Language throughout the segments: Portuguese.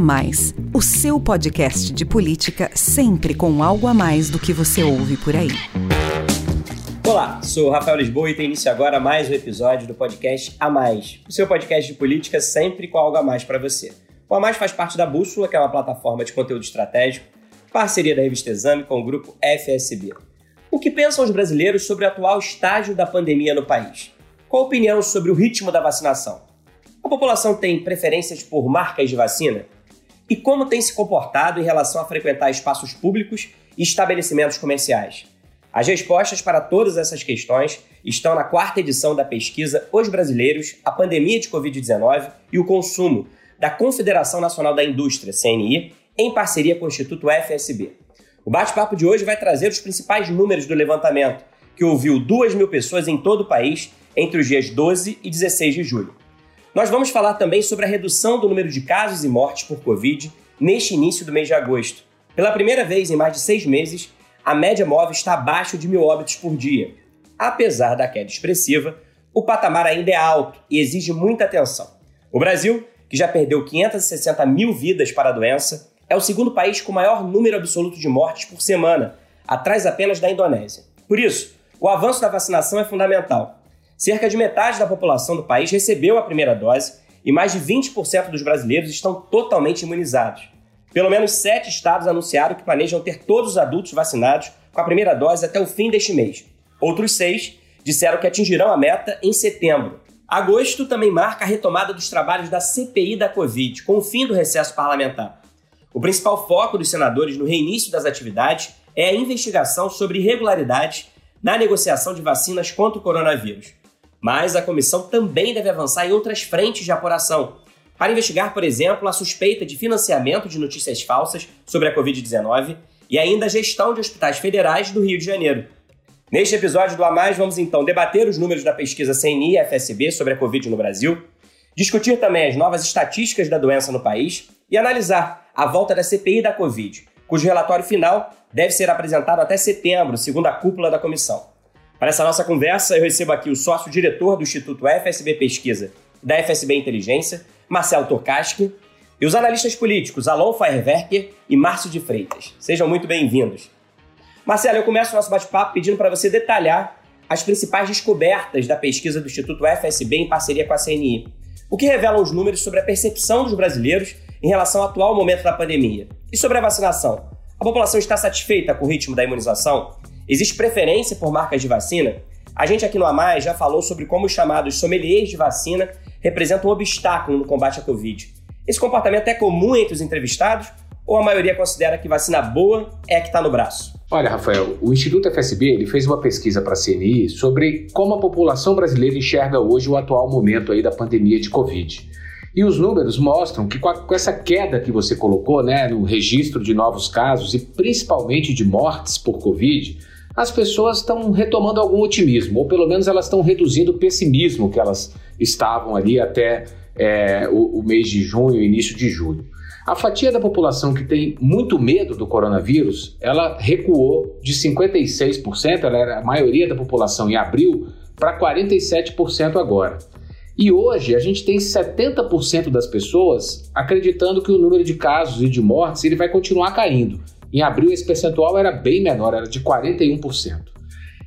Mais, o seu podcast de política sempre com algo a mais do que você ouve por aí. Olá, sou Rafael Lisboa e tem início agora mais um episódio do podcast A Mais, o seu podcast de política sempre com algo a mais para você. O A Mais faz parte da Bússola, que é uma plataforma de conteúdo estratégico, parceria da revista Exame com o grupo FSB. O que pensam os brasileiros sobre o atual estágio da pandemia no país? Qual a opinião sobre o ritmo da vacinação? A população tem preferências por marcas de vacina? E como tem se comportado em relação a frequentar espaços públicos e estabelecimentos comerciais? As respostas para todas essas questões estão na quarta edição da pesquisa Os Brasileiros, a Pandemia de Covid-19 e o Consumo, da Confederação Nacional da Indústria, CNI, em parceria com o Instituto FSB. O bate-papo de hoje vai trazer os principais números do levantamento, que ouviu 2 mil pessoas em todo o país entre os dias 12 e 16 de julho. Nós vamos falar também sobre a redução do número de casos e mortes por Covid neste início do mês de agosto. Pela primeira vez em mais de seis meses, a média móvel está abaixo de mil óbitos por dia. Apesar da queda expressiva, o patamar ainda é alto e exige muita atenção. O Brasil, que já perdeu 560 mil vidas para a doença, é o segundo país com maior número absoluto de mortes por semana, atrás apenas da Indonésia. Por isso, o avanço da vacinação é fundamental Cerca de metade da população do país recebeu a primeira dose e mais de 20% dos brasileiros estão totalmente imunizados. Pelo menos sete estados anunciaram que planejam ter todos os adultos vacinados com a primeira dose até o fim deste mês. Outros seis disseram que atingirão a meta em setembro. Agosto também marca a retomada dos trabalhos da CPI da Covid, com o fim do recesso parlamentar. O principal foco dos senadores no reinício das atividades é a investigação sobre irregularidades na negociação de vacinas contra o coronavírus. Mas a comissão também deve avançar em outras frentes de apuração, para investigar, por exemplo, a suspeita de financiamento de notícias falsas sobre a Covid-19 e ainda a gestão de hospitais federais do Rio de Janeiro. Neste episódio do A Mais, vamos então debater os números da pesquisa CNI e FSB sobre a Covid no Brasil, discutir também as novas estatísticas da doença no país e analisar a volta da CPI da Covid, cujo relatório final deve ser apresentado até setembro, segundo a cúpula da comissão. Para essa nossa conversa, eu recebo aqui o sócio-diretor do Instituto FSB Pesquisa da FSB Inteligência, Marcelo Torkaschi, e os analistas políticos Alon Feierwerker e Márcio de Freitas. Sejam muito bem-vindos. Marcelo, eu começo o nosso bate-papo pedindo para você detalhar as principais descobertas da pesquisa do Instituto FSB em parceria com a CNI. O que revelam os números sobre a percepção dos brasileiros em relação ao atual momento da pandemia? E sobre a vacinação? A população está satisfeita com o ritmo da imunização? Existe preferência por marcas de vacina? A gente aqui no Amais já falou sobre como os chamados sommeliers de vacina representam um obstáculo no combate à Covid. Esse comportamento é comum entre os entrevistados ou a maioria considera que vacina boa é a que está no braço? Olha, Rafael, o Instituto FSB ele fez uma pesquisa para a CNI sobre como a população brasileira enxerga hoje o atual momento aí da pandemia de Covid. E os números mostram que com essa queda que você colocou né, no registro de novos casos e principalmente de mortes por Covid, as pessoas estão retomando algum otimismo, ou pelo menos elas estão reduzindo o pessimismo que elas estavam ali até é, o, o mês de junho, início de julho. A fatia da população que tem muito medo do coronavírus, ela recuou de 56%, ela era a maioria da população em abril, para 47% agora. E hoje a gente tem 70% das pessoas acreditando que o número de casos e de mortes ele vai continuar caindo. Em abril, esse percentual era bem menor, era de 41%.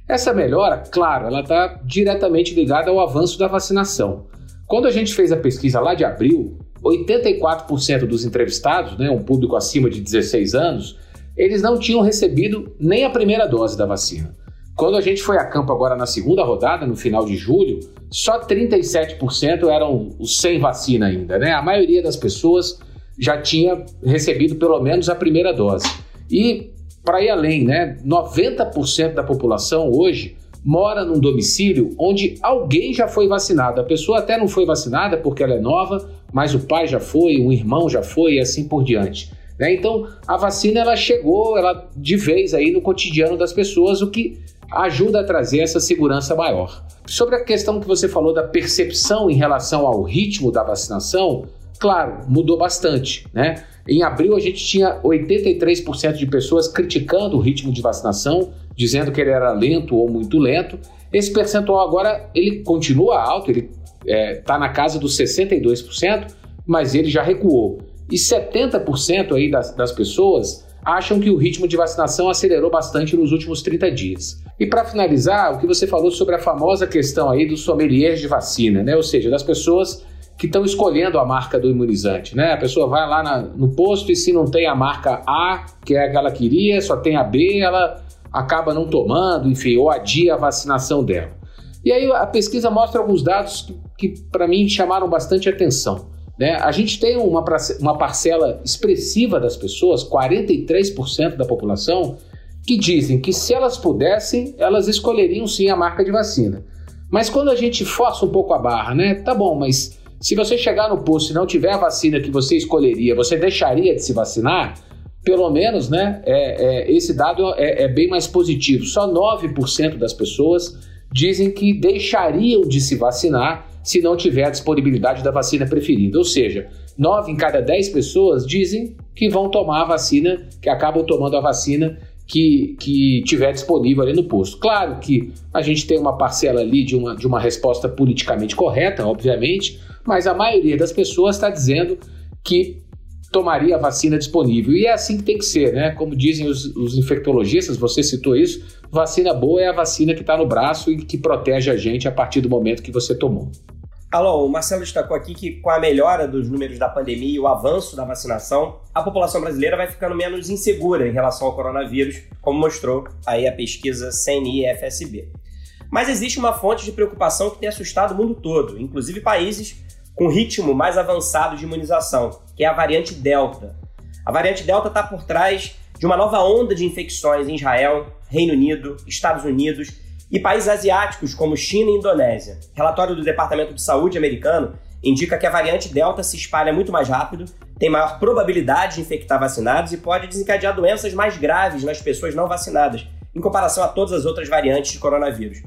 Essa melhora, claro, ela está diretamente ligada ao avanço da vacinação. Quando a gente fez a pesquisa lá de abril, 84% dos entrevistados, né, um público acima de 16 anos, eles não tinham recebido nem a primeira dose da vacina. Quando a gente foi a campo agora na segunda rodada, no final de julho, só 37% eram os sem vacina ainda, né? A maioria das pessoas já tinha recebido pelo menos a primeira dose. E, para ir além, né, 90% da população hoje mora num domicílio onde alguém já foi vacinado. A pessoa até não foi vacinada porque ela é nova, mas o pai já foi, um irmão já foi e assim por diante. Né? Então, a vacina ela chegou ela de vez aí no cotidiano das pessoas, o que ajuda a trazer essa segurança maior. Sobre a questão que você falou da percepção em relação ao ritmo da vacinação, claro, mudou bastante, né? Em abril, a gente tinha 83% de pessoas criticando o ritmo de vacinação, dizendo que ele era lento ou muito lento. Esse percentual agora ele continua alto, ele está é, tá na casa dos 62%, mas ele já recuou. e 70% aí das, das pessoas acham que o ritmo de vacinação acelerou bastante nos últimos 30 dias. E para finalizar, o que você falou sobre a famosa questão aí dos sommeliers de vacina, né? Ou seja, das pessoas que estão escolhendo a marca do imunizante, né? A pessoa vai lá na, no posto e se não tem a marca A, que é a que ela queria, só tem a B, ela acaba não tomando, enfim, ou adia a vacinação dela. E aí a pesquisa mostra alguns dados que, que para mim chamaram bastante atenção. Né? A gente tem uma, uma parcela expressiva das pessoas, 43% da população, que dizem que se elas pudessem, elas escolheriam sim a marca de vacina. Mas quando a gente força um pouco a barra, né? Tá bom, mas se você chegar no posto e não tiver a vacina que você escolheria, você deixaria de se vacinar? Pelo menos, né? É, é, esse dado é, é bem mais positivo. Só 9% das pessoas dizem que deixariam de se vacinar se não tiver a disponibilidade da vacina preferida. Ou seja, 9 em cada 10 pessoas dizem que vão tomar a vacina, que acabam tomando a vacina que, que tiver disponível ali no posto. Claro que a gente tem uma parcela ali de uma, de uma resposta politicamente correta, obviamente, mas a maioria das pessoas está dizendo que tomaria a vacina disponível. E é assim que tem que ser, né? Como dizem os, os infectologistas, você citou isso, vacina boa é a vacina que está no braço e que protege a gente a partir do momento que você tomou. Alô, o Marcelo destacou aqui que com a melhora dos números da pandemia e o avanço da vacinação, a população brasileira vai ficando menos insegura em relação ao coronavírus, como mostrou aí a pesquisa CNI-FSB. Mas existe uma fonte de preocupação que tem assustado o mundo todo, inclusive países com ritmo mais avançado de imunização, que é a variante Delta. A variante Delta está por trás de uma nova onda de infecções em Israel, Reino Unido, Estados Unidos e países asiáticos como China e Indonésia. Relatório do Departamento de Saúde americano indica que a variante Delta se espalha muito mais rápido, tem maior probabilidade de infectar vacinados e pode desencadear doenças mais graves nas pessoas não vacinadas, em comparação a todas as outras variantes de coronavírus.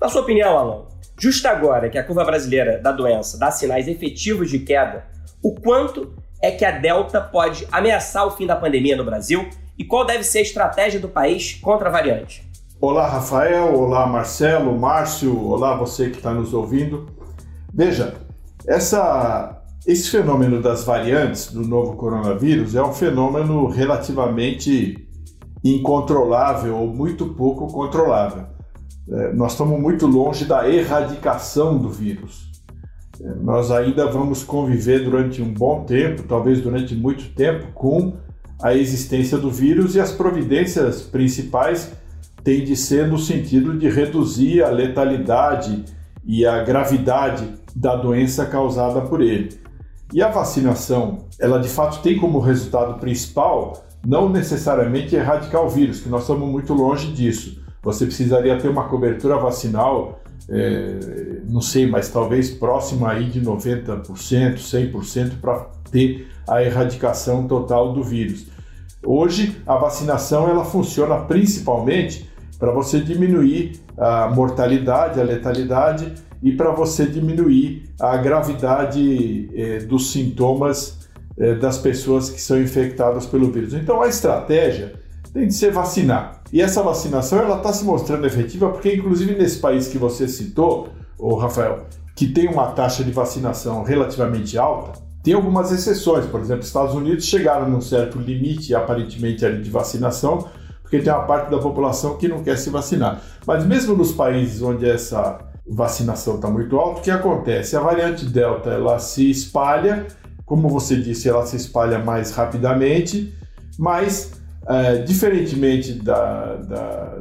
Na sua opinião, Alan, Justo agora que a curva brasileira da doença dá sinais efetivos de queda, o quanto é que a Delta pode ameaçar o fim da pandemia no Brasil e qual deve ser a estratégia do país contra a variante? Olá, Rafael. Olá, Marcelo, Márcio. Olá, você que está nos ouvindo. Veja, essa, esse fenômeno das variantes do novo coronavírus é um fenômeno relativamente incontrolável ou muito pouco controlável. É, nós estamos muito longe da erradicação do vírus. É, nós ainda vamos conviver durante um bom tempo, talvez durante muito tempo, com a existência do vírus e as providências principais têm de ser no sentido de reduzir a letalidade e a gravidade da doença causada por ele. E a vacinação, ela de fato tem como resultado principal não necessariamente erradicar o vírus, que nós estamos muito longe disso, você precisaria ter uma cobertura vacinal, é, não sei, mas talvez próxima aí de 90%, 100% para ter a erradicação total do vírus. Hoje a vacinação ela funciona principalmente para você diminuir a mortalidade, a letalidade e para você diminuir a gravidade é, dos sintomas é, das pessoas que são infectadas pelo vírus. Então a estratégia tem de ser vacinar. E essa vacinação ela está se mostrando efetiva porque, inclusive, nesse país que você citou, o Rafael, que tem uma taxa de vacinação relativamente alta, tem algumas exceções. Por exemplo, Estados Unidos chegaram num certo limite, aparentemente, de vacinação, porque tem uma parte da população que não quer se vacinar. Mas mesmo nos países onde essa vacinação está muito alta, o que acontece? A variante Delta ela se espalha, como você disse, ela se espalha mais rapidamente, mas é, diferentemente da, da,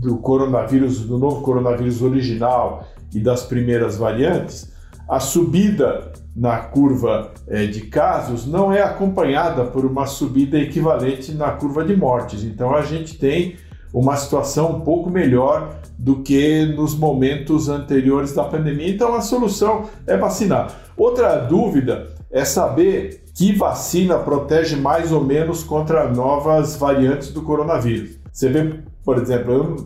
do coronavírus, do novo coronavírus original e das primeiras variantes, a subida na curva é, de casos não é acompanhada por uma subida equivalente na curva de mortes. Então a gente tem uma situação um pouco melhor do que nos momentos anteriores da pandemia. Então a solução é vacinar. Outra dúvida é saber que vacina protege mais ou menos contra novas variantes do coronavírus. Você vê, por exemplo,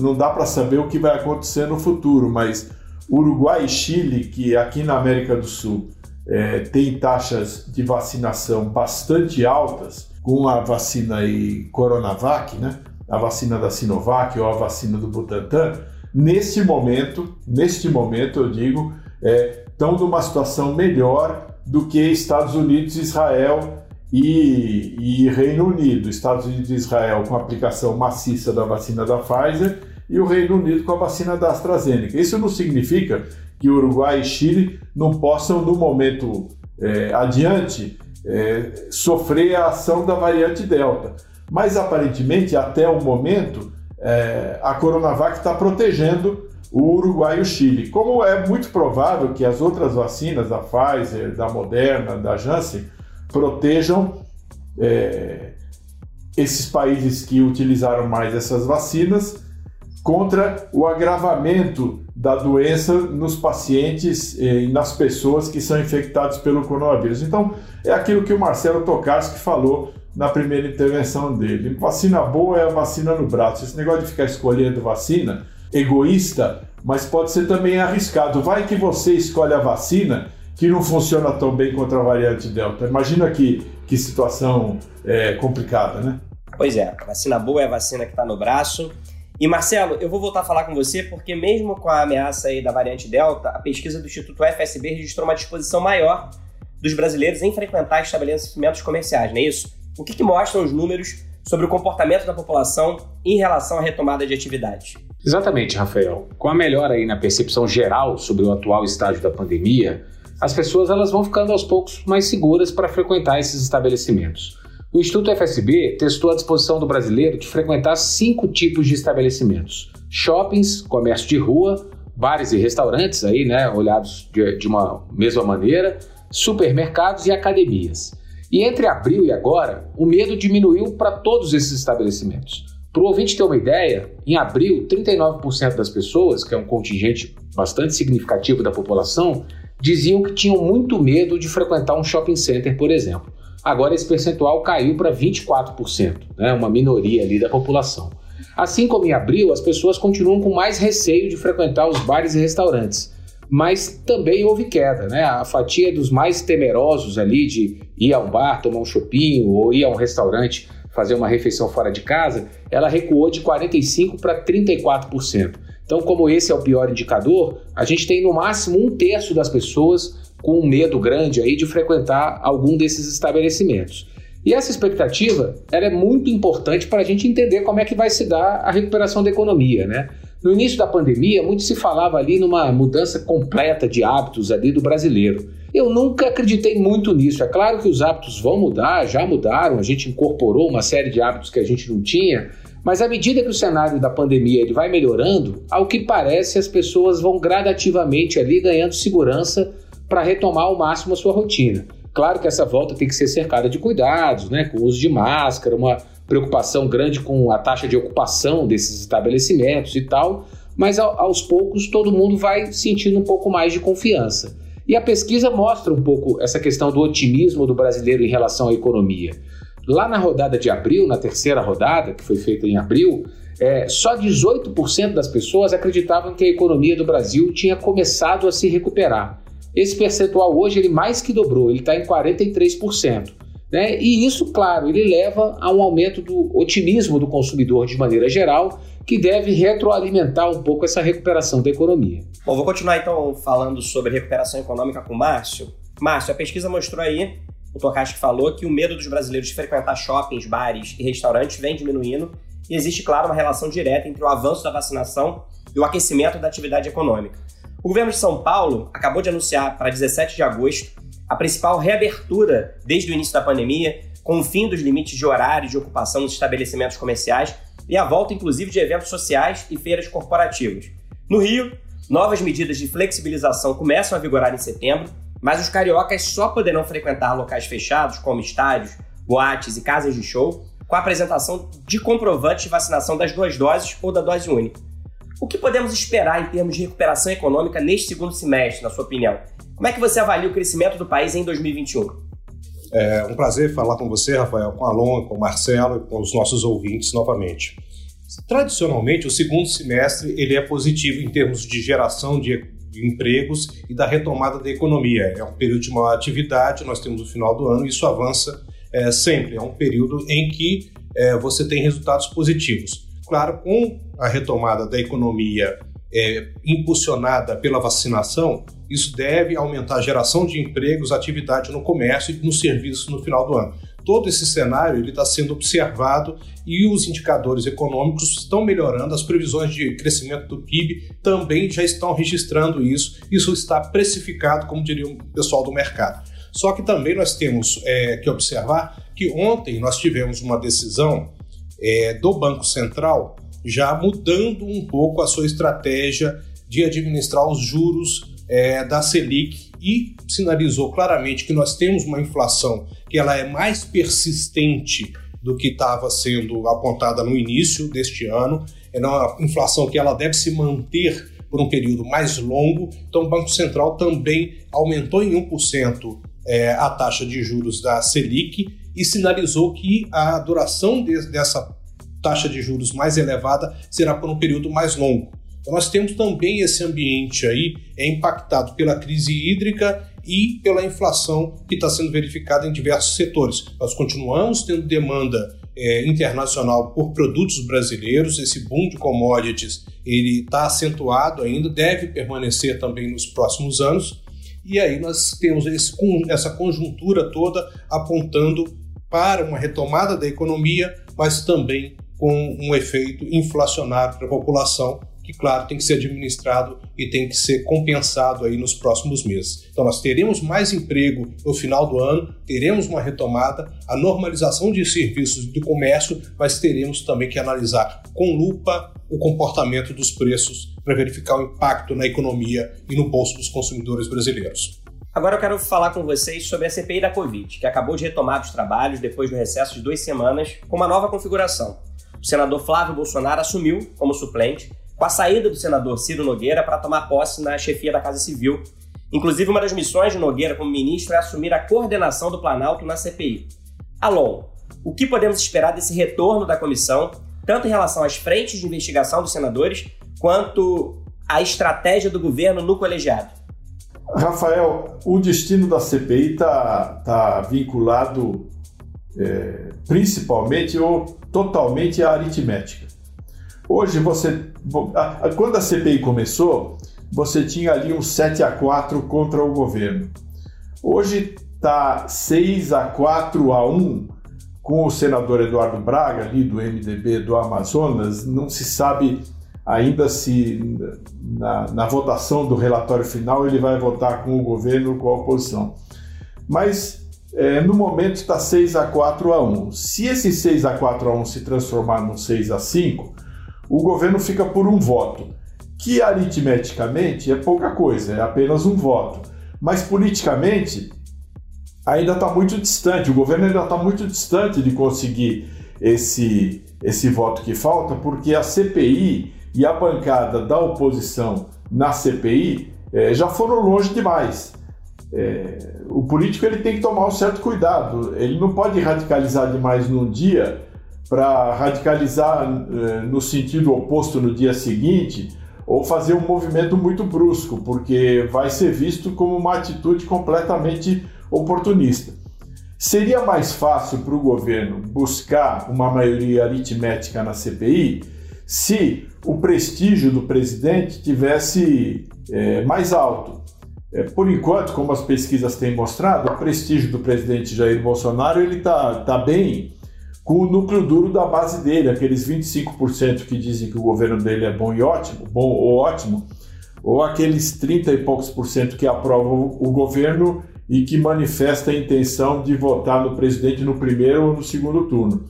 não dá para saber o que vai acontecer no futuro, mas Uruguai e Chile, que aqui na América do Sul é, tem taxas de vacinação bastante altas, com a vacina aí Coronavac, né? a vacina da Sinovac ou a vacina do Butantan, neste momento, neste momento eu digo, é, estão numa situação melhor do que Estados Unidos, Israel e, e, Reino Unido. Estados Unidos e Israel com a aplicação maciça da vacina da Pfizer e o Reino Unido com a vacina da AstraZeneca. Isso não significa que Uruguai e Chile não possam, no momento é, adiante, é, sofrer a ação da variante Delta. Mas aparentemente, até o momento, é, a Coronavac está protegendo o Uruguai e o Chile. Como é muito provável que as outras vacinas, da Pfizer, da Moderna, da Janssen, protejam é, esses países que utilizaram mais essas vacinas contra o agravamento da doença nos pacientes e nas pessoas que são infectados pelo coronavírus. Então, é aquilo que o Marcelo Tokarski falou na primeira intervenção dele. Vacina boa é a vacina no braço. Esse negócio de ficar escolhendo vacina, egoísta, mas pode ser também arriscado. Vai que você escolhe a vacina que não funciona tão bem contra a variante Delta. Imagina que, que situação é, complicada, né? Pois é, vacina boa é a vacina que está no braço. E Marcelo, eu vou voltar a falar com você porque mesmo com a ameaça aí da variante Delta, a pesquisa do Instituto FSB registrou uma disposição maior dos brasileiros em frequentar estabelecimentos comerciais, não é isso? O que, que mostram os números sobre o comportamento da população em relação à retomada de atividades? Exatamente, Rafael. Com a melhora aí na percepção geral sobre o atual estágio da pandemia, as pessoas elas vão ficando aos poucos mais seguras para frequentar esses estabelecimentos. O Instituto FSB testou a disposição do brasileiro de frequentar cinco tipos de estabelecimentos: shoppings, comércio de rua, bares e restaurantes, aí, né, olhados de, de uma mesma maneira, supermercados e academias. E entre abril e agora, o medo diminuiu para todos esses estabelecimentos. Para o ouvinte ter uma ideia, em abril, 39% das pessoas, que é um contingente bastante significativo da população, diziam que tinham muito medo de frequentar um shopping center, por exemplo. Agora esse percentual caiu para 24%, né, uma minoria ali da população. Assim como em abril, as pessoas continuam com mais receio de frequentar os bares e restaurantes, mas também houve queda, né? A fatia dos mais temerosos ali de ir a um bar, tomar um chopinho ou ir a um restaurante fazer uma refeição fora de casa, ela recuou de 45 para 34%. Então, como esse é o pior indicador, a gente tem no máximo um terço das pessoas com um medo grande aí de frequentar algum desses estabelecimentos. E essa expectativa ela é muito importante para a gente entender como é que vai se dar a recuperação da economia, né? No início da pandemia, muito se falava ali numa mudança completa de hábitos ali do brasileiro. Eu nunca acreditei muito nisso. É claro que os hábitos vão mudar, já mudaram, a gente incorporou uma série de hábitos que a gente não tinha, mas à medida que o cenário da pandemia ele vai melhorando, ao que parece as pessoas vão gradativamente ali ganhando segurança para retomar ao máximo a sua rotina. Claro que essa volta tem que ser cercada de cuidados, né, com uso de máscara, uma preocupação grande com a taxa de ocupação desses estabelecimentos e tal, mas aos poucos todo mundo vai sentindo um pouco mais de confiança. E a pesquisa mostra um pouco essa questão do otimismo do brasileiro em relação à economia. Lá na rodada de abril, na terceira rodada, que foi feita em abril, é, só 18% das pessoas acreditavam que a economia do Brasil tinha começado a se recuperar. Esse percentual hoje ele mais que dobrou, ele está em 43%. Né? E isso, claro, ele leva a um aumento do otimismo do consumidor de maneira geral, que deve retroalimentar um pouco essa recuperação da economia. Bom, vou continuar então falando sobre recuperação econômica com o Márcio. Márcio, a pesquisa mostrou aí, o Tokashi falou, que o medo dos brasileiros de frequentar shoppings, bares e restaurantes vem diminuindo e existe, claro, uma relação direta entre o avanço da vacinação e o aquecimento da atividade econômica. O governo de São Paulo acabou de anunciar para 17 de agosto a principal reabertura desde o início da pandemia, com o fim dos limites de horário de ocupação nos estabelecimentos comerciais e a volta, inclusive, de eventos sociais e feiras corporativas. No Rio, novas medidas de flexibilização começam a vigorar em setembro, mas os cariocas só poderão frequentar locais fechados, como estádios, boates e casas de show, com a apresentação de comprovante de vacinação das duas doses ou da dose única. O que podemos esperar em termos de recuperação econômica neste segundo semestre, na sua opinião? Como é que você avalia o crescimento do país em 2021? É um prazer falar com você, Rafael, com a Alon, com o Marcelo e com os nossos ouvintes novamente. Tradicionalmente, o segundo semestre ele é positivo em termos de geração de empregos e da retomada da economia. É um período de maior atividade, nós temos o final do ano e isso avança é, sempre. É um período em que é, você tem resultados positivos. Claro, com a retomada da economia é, impulsionada pela vacinação, isso deve aumentar a geração de empregos, atividade no comércio e no serviço no final do ano. Todo esse cenário está sendo observado e os indicadores econômicos estão melhorando, as previsões de crescimento do PIB também já estão registrando isso. Isso está precificado, como diria o pessoal do mercado. Só que também nós temos é, que observar que ontem nós tivemos uma decisão é, do Banco Central já mudando um pouco a sua estratégia de administrar os juros é, da Selic e sinalizou claramente que nós temos uma inflação que ela é mais persistente do que estava sendo apontada no início deste ano. É uma inflação que ela deve se manter por um período mais longo. Então, o Banco Central também aumentou em 1% é, a taxa de juros da Selic e sinalizou que a duração de, dessa taxa de juros mais elevada será por um período mais longo. Então nós temos também esse ambiente aí é impactado pela crise hídrica e pela inflação que está sendo verificada em diversos setores. Nós continuamos tendo demanda é, internacional por produtos brasileiros, esse boom de commodities ele está acentuado ainda, deve permanecer também nos próximos anos. E aí nós temos esse, essa conjuntura toda apontando para uma retomada da economia, mas também com um efeito inflacionário para a população, que, claro, tem que ser administrado e tem que ser compensado aí nos próximos meses. Então, nós teremos mais emprego no final do ano, teremos uma retomada, a normalização de serviços de comércio, mas teremos também que analisar com lupa o comportamento dos preços para verificar o impacto na economia e no bolso dos consumidores brasileiros. Agora eu quero falar com vocês sobre a CPI da Covid, que acabou de retomar os trabalhos depois do recesso de duas semanas, com uma nova configuração o senador Flávio Bolsonaro assumiu como suplente com a saída do senador Ciro Nogueira para tomar posse na chefia da Casa Civil. Inclusive, uma das missões de Nogueira como ministro é assumir a coordenação do Planalto na CPI. Alon, o que podemos esperar desse retorno da comissão, tanto em relação às frentes de investigação dos senadores, quanto à estratégia do governo no colegiado? Rafael, o destino da CPI está tá vinculado é, principalmente ou totalmente à aritmética. Hoje você, quando a CPI começou, você tinha ali um 7 a 4 contra o governo. Hoje está 6 a 4 a 1 com o senador Eduardo Braga, ali do MDB do Amazonas. Não se sabe ainda se na, na votação do relatório final ele vai votar com o governo ou com a oposição. Mas é, no momento está 6 a 4 a 1. Se esse 6 a 4 a 1 se transformar num 6 a 5, o governo fica por um voto, que aritmeticamente é pouca coisa, é apenas um voto. Mas politicamente ainda está muito distante, o governo ainda está muito distante de conseguir esse, esse voto que falta, porque a CPI e a bancada da oposição na CPI é, já foram longe demais. É, o político ele tem que tomar um certo cuidado. Ele não pode radicalizar demais num dia para radicalizar é, no sentido oposto no dia seguinte ou fazer um movimento muito brusco, porque vai ser visto como uma atitude completamente oportunista. Seria mais fácil para o governo buscar uma maioria aritmética na CPI se o prestígio do presidente tivesse é, mais alto. É, por enquanto, como as pesquisas têm mostrado, o prestígio do presidente Jair Bolsonaro ele está tá bem com o núcleo duro da base dele, aqueles 25% que dizem que o governo dele é bom e ótimo, bom ou ótimo, ou aqueles 30 e poucos por cento que aprovam o governo e que manifesta a intenção de votar no presidente no primeiro ou no segundo turno.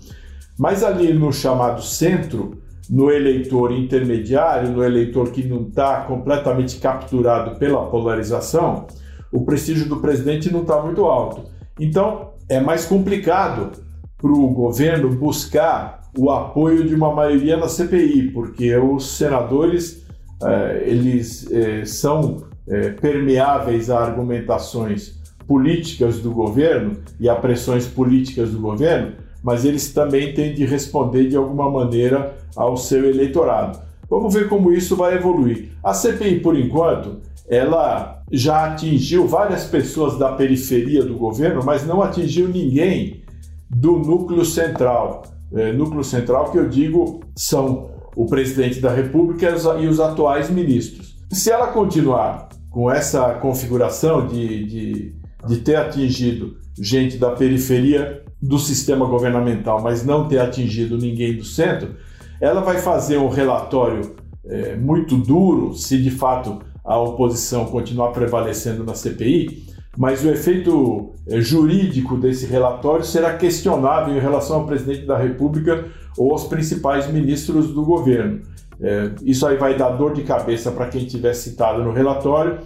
Mas ali no chamado centro, no eleitor intermediário, no eleitor que não está completamente capturado pela polarização, o prestígio do presidente não está muito alto. Então, é mais complicado para o governo buscar o apoio de uma maioria na CPI, porque os senadores eh, eles eh, são eh, permeáveis a argumentações políticas do governo e a pressões políticas do governo, mas eles também têm de responder de alguma maneira ao seu eleitorado. Vamos ver como isso vai evoluir. A CPI, por enquanto, ela já atingiu várias pessoas da periferia do governo, mas não atingiu ninguém do núcleo central. É, núcleo central que eu digo são o presidente da República e os atuais ministros. Se ela continuar com essa configuração de, de, de ter atingido gente da periferia do sistema governamental, mas não ter atingido ninguém do centro, ela vai fazer um relatório é, muito duro, se de fato a oposição continuar prevalecendo na CPI, mas o efeito é, jurídico desse relatório será questionável em relação ao presidente da República ou aos principais ministros do governo. É, isso aí vai dar dor de cabeça para quem tiver citado no relatório,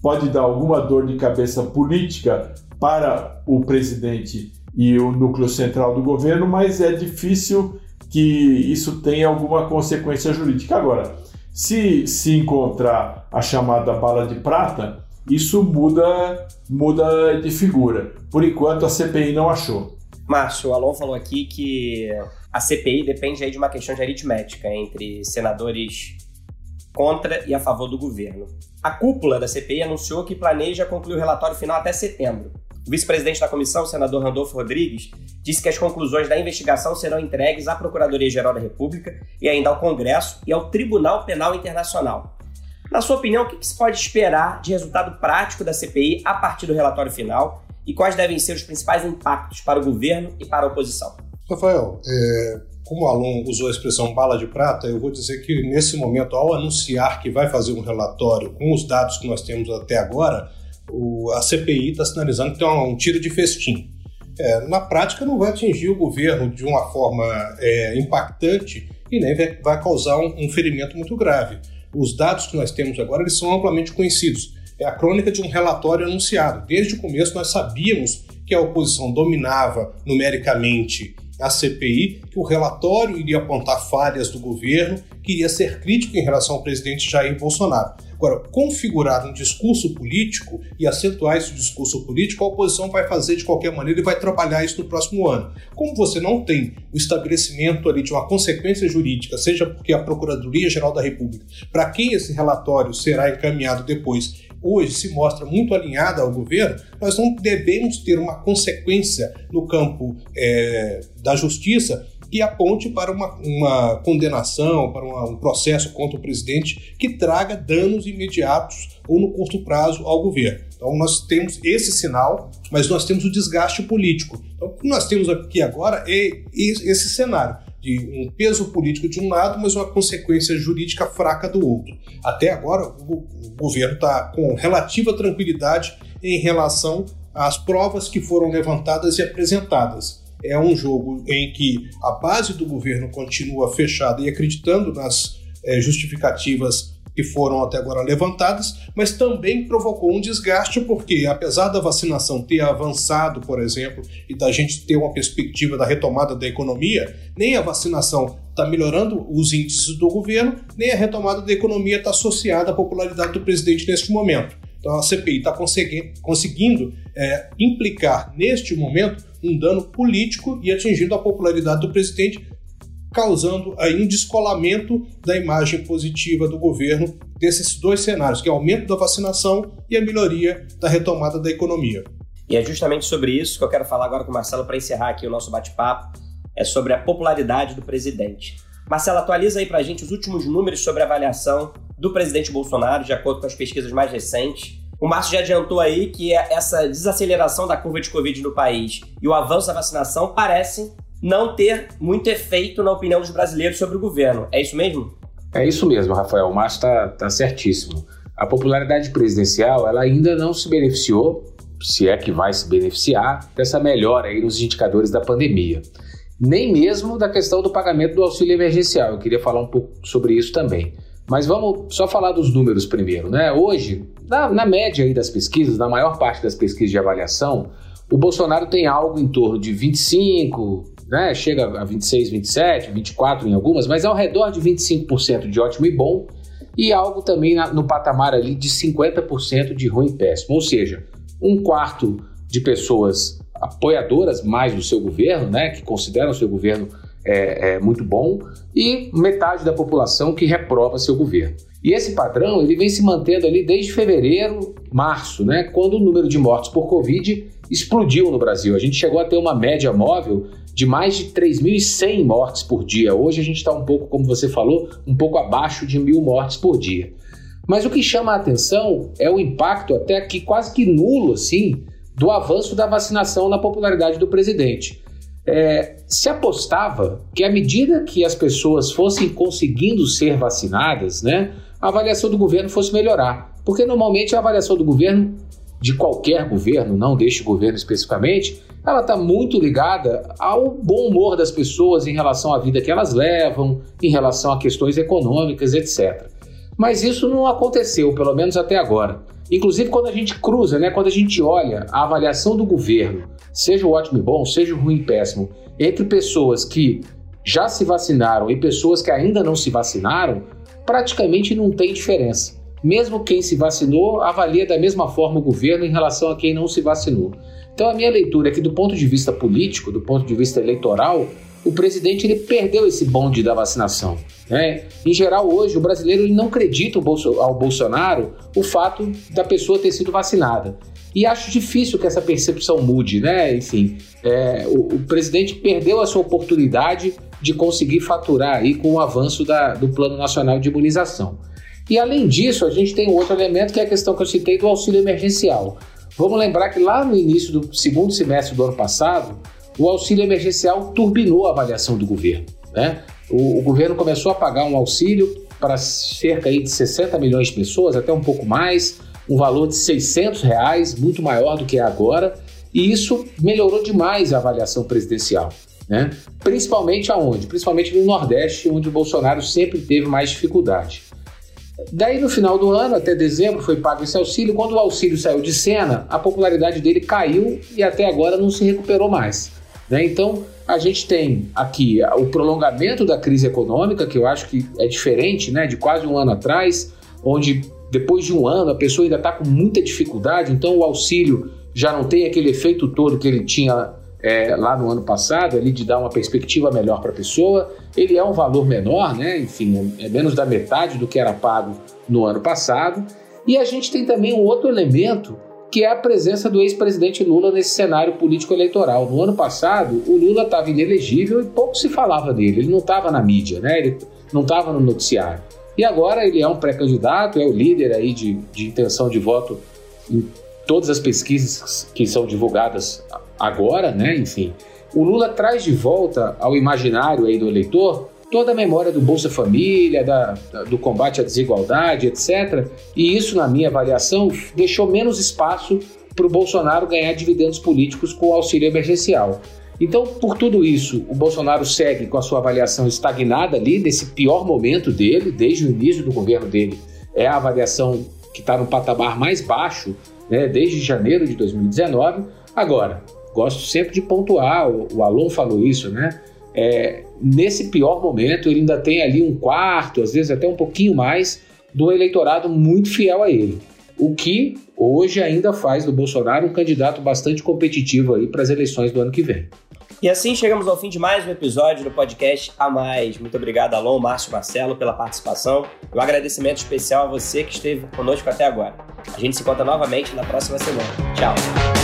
pode dar alguma dor de cabeça política para o presidente e o núcleo central do governo, mas é difícil que isso tenha alguma consequência jurídica. Agora, se se encontrar a chamada bala de prata, isso muda, muda de figura. Por enquanto, a CPI não achou. Márcio, o Alon falou aqui que a CPI depende aí de uma questão de aritmética entre senadores contra e a favor do governo. A cúpula da CPI anunciou que planeja concluir o relatório final até setembro. O vice-presidente da comissão, o senador Randolfo Rodrigues, disse que as conclusões da investigação serão entregues à Procuradoria-Geral da República e ainda ao Congresso e ao Tribunal Penal Internacional. Na sua opinião, o que se pode esperar de resultado prático da CPI a partir do relatório final e quais devem ser os principais impactos para o governo e para a oposição? Rafael, é, como o Alon usou a expressão bala de prata, eu vou dizer que nesse momento, ao anunciar que vai fazer um relatório com os dados que nós temos até agora, o, a CPI está sinalizando que tem um, um tiro de festim. É, na prática, não vai atingir o governo de uma forma é, impactante e nem vai, vai causar um, um, ferimento muito grave. Os dados que nós temos agora eles são amplamente conhecidos. É a crônica de um relatório anunciado. Desde o começo, nós sabíamos que a oposição dominava numericamente a CPI, que o relatório iria apontar falhas do governo, que iria ser crítico em relação ao presidente Jair Bolsonaro. Agora, configurar um discurso político e acentuar esse discurso político, a oposição vai fazer de qualquer maneira e vai trabalhar isso no próximo ano. Como você não tem o estabelecimento ali de uma consequência jurídica, seja porque a Procuradoria-Geral da República, para quem esse relatório será encaminhado depois, hoje se mostra muito alinhada ao governo, nós não devemos ter uma consequência no campo é, da justiça que aponte para uma, uma condenação, para uma, um processo contra o presidente que traga danos imediatos ou no curto prazo ao governo. Então nós temos esse sinal, mas nós temos o desgaste político. Então o que nós temos aqui agora é esse cenário de um peso político de um lado, mas uma consequência jurídica fraca do outro. Até agora o, o governo está com relativa tranquilidade em relação às provas que foram levantadas e apresentadas é um jogo em que a base do governo continua fechada e acreditando nas é, justificativas que foram até agora levantadas, mas também provocou um desgaste, porque apesar da vacinação ter avançado, por exemplo, e da gente ter uma perspectiva da retomada da economia, nem a vacinação está melhorando os índices do governo, nem a retomada da economia está associada à popularidade do presidente neste momento. Então a CPI está conseguindo é, implicar neste momento um dano político e atingindo a popularidade do presidente, causando aí um descolamento da imagem positiva do governo desses dois cenários, que é o aumento da vacinação e a melhoria da retomada da economia. E é justamente sobre isso que eu quero falar agora com o Marcelo para encerrar aqui o nosso bate-papo, é sobre a popularidade do presidente. Marcelo, atualiza aí para a gente os últimos números sobre a avaliação do presidente Bolsonaro, de acordo com as pesquisas mais recentes, o Márcio já adiantou aí que essa desaceleração da curva de Covid no país e o avanço da vacinação parecem não ter muito efeito na opinião dos brasileiros sobre o governo. É isso mesmo? É isso mesmo, Rafael. O Márcio está tá certíssimo. A popularidade presidencial ela ainda não se beneficiou, se é que vai se beneficiar, dessa melhora aí nos indicadores da pandemia. Nem mesmo da questão do pagamento do auxílio emergencial. Eu queria falar um pouco sobre isso também. Mas vamos só falar dos números primeiro, né? Hoje, na, na média aí das pesquisas, na maior parte das pesquisas de avaliação, o Bolsonaro tem algo em torno de 25, né? Chega a 26, 27, 24 em algumas, mas ao redor de 25% de ótimo e bom e algo também na, no patamar ali de 50% de ruim e péssimo. Ou seja, um quarto de pessoas apoiadoras mais do seu governo, né, que consideram o seu governo é, é muito bom, e metade da população que reprova seu governo. E esse padrão ele vem se mantendo ali desde fevereiro, março, né, quando o número de mortes por Covid explodiu no Brasil. A gente chegou a ter uma média móvel de mais de 3.100 mortes por dia. Hoje a gente está um pouco, como você falou, um pouco abaixo de mil mortes por dia. Mas o que chama a atenção é o impacto até aqui quase que nulo, assim, do avanço da vacinação na popularidade do presidente. É, se apostava que à medida que as pessoas fossem conseguindo ser vacinadas, né, a avaliação do governo fosse melhorar. Porque normalmente a avaliação do governo, de qualquer governo, não deste governo especificamente, ela está muito ligada ao bom humor das pessoas em relação à vida que elas levam, em relação a questões econômicas, etc. Mas isso não aconteceu, pelo menos até agora. Inclusive quando a gente cruza, né, quando a gente olha a avaliação do governo, seja o ótimo e bom, seja o ruim e péssimo, entre pessoas que já se vacinaram e pessoas que ainda não se vacinaram, praticamente não tem diferença. Mesmo quem se vacinou avalia da mesma forma o governo em relação a quem não se vacinou. Então a minha leitura é que do ponto de vista político, do ponto de vista eleitoral, o presidente ele perdeu esse bonde da vacinação. Né? Em geral, hoje, o brasileiro ele não acredita ao Bolsonaro o fato da pessoa ter sido vacinada. E acho difícil que essa percepção mude, né? Enfim, é, o, o, presidente perdeu a sua oportunidade de conseguir faturar aí com o avanço da, do Plano Nacional de Imunização. E além disso, a gente tem outro elemento que é a questão que eu citei do auxílio emergencial. Vamos lembrar que lá no início do segundo semestre do ano passado, o auxílio emergencial turbinou a avaliação do governo. Né? O, o governo começou a pagar um auxílio para cerca aí de 60 milhões de pessoas, até um pouco mais, um valor de 600 reais, muito maior do que é agora, e isso melhorou demais a avaliação presidencial. Né? Principalmente aonde? Principalmente no Nordeste, onde o Bolsonaro sempre teve mais dificuldade. Daí, no final do ano, até dezembro, foi pago esse auxílio. Quando o auxílio saiu de cena, a popularidade dele caiu e até agora não se recuperou mais. Né? Então, a gente tem aqui o prolongamento da crise econômica, que eu acho que é diferente né, de quase um ano atrás, onde depois de um ano a pessoa ainda está com muita dificuldade, então o auxílio já não tem aquele efeito todo que ele tinha é, lá no ano passado, ali de dar uma perspectiva melhor para a pessoa. Ele é um valor menor, né? enfim, é menos da metade do que era pago no ano passado. E a gente tem também um outro elemento que é a presença do ex-presidente Lula nesse cenário político-eleitoral. No ano passado, o Lula estava inelegível e pouco se falava dele, ele não estava na mídia, né? ele não estava no noticiário. E agora ele é um pré-candidato, é o líder aí de, de intenção de voto em todas as pesquisas que são divulgadas agora, né? Enfim, o Lula traz de volta ao imaginário aí do eleitor toda a memória do Bolsa Família, da, da, do combate à desigualdade, etc. E isso, na minha avaliação, deixou menos espaço para o Bolsonaro ganhar dividendos políticos com o auxílio emergencial. Então, por tudo isso, o Bolsonaro segue com a sua avaliação estagnada ali, nesse pior momento dele, desde o início do governo dele. É a avaliação que está no patamar mais baixo, né, desde janeiro de 2019. Agora, gosto sempre de pontuar, o, o Alon falou isso, né? é, nesse pior momento, ele ainda tem ali um quarto, às vezes até um pouquinho mais, do eleitorado muito fiel a ele. O que hoje ainda faz do Bolsonaro um candidato bastante competitivo aí para as eleições do ano que vem. E assim chegamos ao fim de mais um episódio do podcast A Mais. Muito obrigado, Alon, Márcio Marcelo, pela participação. Um agradecimento especial a você que esteve conosco até agora. A gente se encontra novamente na próxima semana. Tchau.